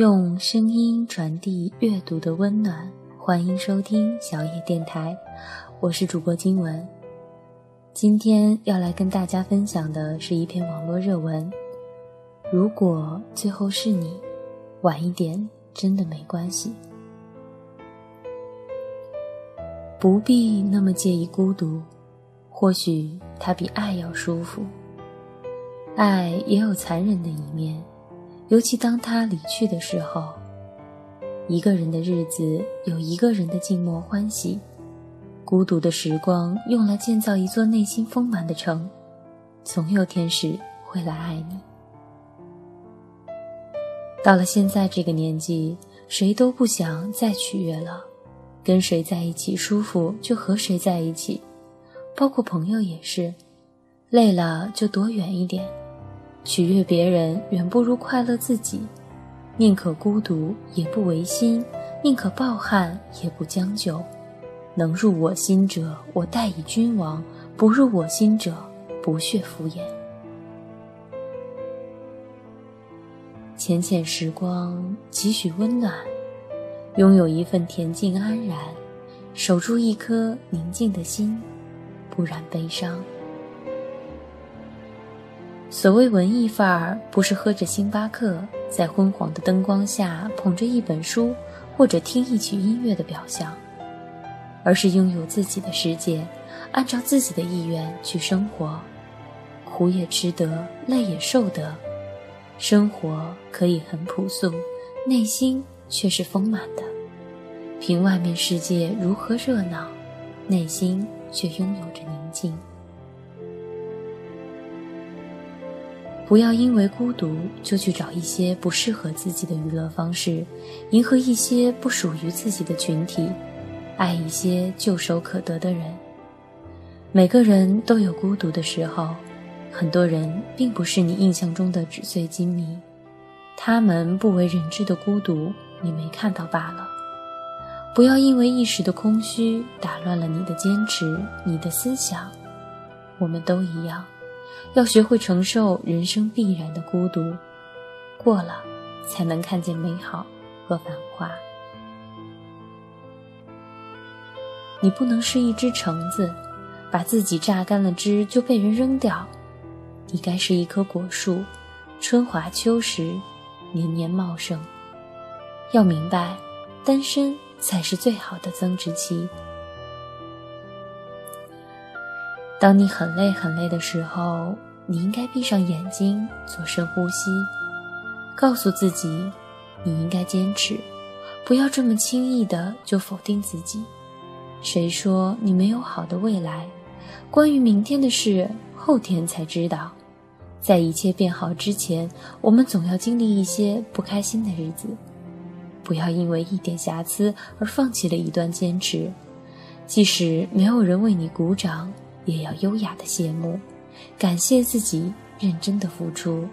用声音传递阅读的温暖，欢迎收听小野电台，我是主播金文。今天要来跟大家分享的是一篇网络热文。如果最后是你，晚一点真的没关系，不必那么介意孤独，或许它比爱要舒服。爱也有残忍的一面。尤其当他离去的时候，一个人的日子有一个人的静默欢喜，孤独的时光用来建造一座内心丰满的城，总有天使会来爱你。到了现在这个年纪，谁都不想再取悦了，跟谁在一起舒服就和谁在一起，包括朋友也是，累了就躲远一点。取悦别人远不如快乐自己，宁可孤独也不违心，宁可抱憾也不将就。能入我心者，我待以君王；不入我心者，不屑敷衍。浅浅时光，几许温暖，拥有一份恬静安然，守住一颗宁静的心，不染悲伤。所谓文艺范儿，不是喝着星巴克，在昏黄的灯光下捧着一本书，或者听一曲音乐的表象，而是拥有自己的世界，按照自己的意愿去生活，苦也吃得，累也受得，生活可以很朴素，内心却是丰满的。凭外面世界如何热闹，内心却拥有着宁静。不要因为孤独就去找一些不适合自己的娱乐方式，迎合一些不属于自己的群体，爱一些唾手可得的人。每个人都有孤独的时候，很多人并不是你印象中的纸醉金迷，他们不为人知的孤独，你没看到罢了。不要因为一时的空虚打乱了你的坚持，你的思想。我们都一样。要学会承受人生必然的孤独，过了，才能看见美好和繁华。你不能是一只橙子，把自己榨干了汁就被人扔掉。你该是一棵果树，春华秋实，年年茂盛。要明白，单身才是最好的增值期。当你很累很累的时候，你应该闭上眼睛，做深呼吸，告诉自己，你应该坚持，不要这么轻易的就否定自己。谁说你没有好的未来？关于明天的事，后天才知道。在一切变好之前，我们总要经历一些不开心的日子。不要因为一点瑕疵而放弃了一段坚持，即使没有人为你鼓掌。也要优雅的谢幕，感谢自己认真的付出。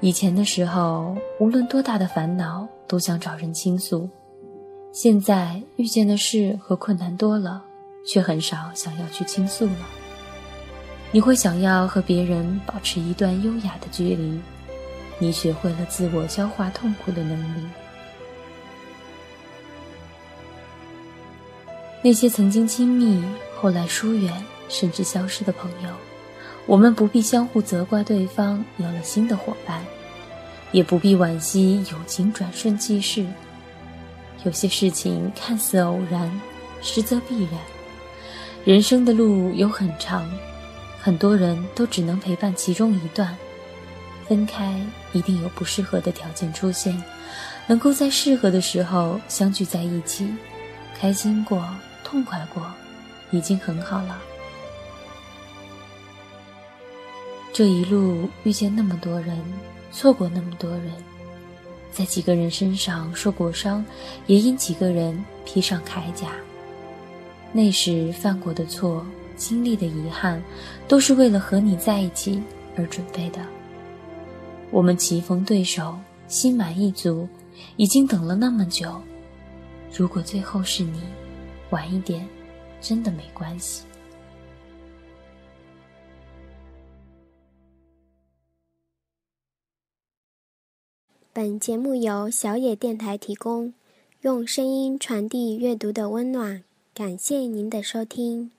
以前的时候，无论多大的烦恼，都想找人倾诉；现在遇见的事和困难多了，却很少想要去倾诉了。你会想要和别人保持一段优雅的距离，你学会了自我消化痛苦的能力。那些曾经亲密，后来疏远，甚至消失的朋友，我们不必相互责怪对方有了新的伙伴，也不必惋惜友情转瞬即逝。有些事情看似偶然，实则必然。人生的路有很长，很多人都只能陪伴其中一段。分开一定有不适合的条件出现，能够在适合的时候相聚在一起，开心过。痛快过，已经很好了。这一路遇见那么多人，错过那么多人，在几个人身上受过伤，也因几个人披上铠甲。那时犯过的错，经历的遗憾，都是为了和你在一起而准备的。我们棋逢对手，心满意足，已经等了那么久。如果最后是你。晚一点，真的没关系。本节目由小野电台提供，用声音传递阅读的温暖。感谢您的收听。